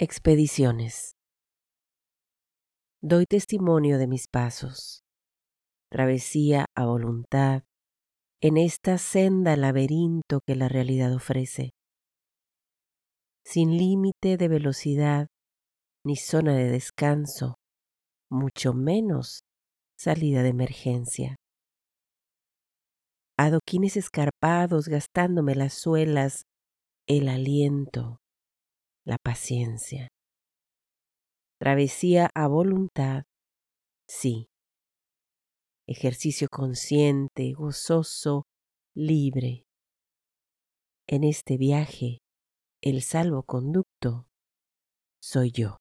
Expediciones. Doy testimonio de mis pasos, travesía a voluntad en esta senda laberinto que la realidad ofrece, sin límite de velocidad ni zona de descanso, mucho menos salida de emergencia. Adoquines escarpados gastándome las suelas, el aliento, la paciencia. Travesía a voluntad, sí. Ejercicio consciente, gozoso, libre. En este viaje, el salvoconducto soy yo.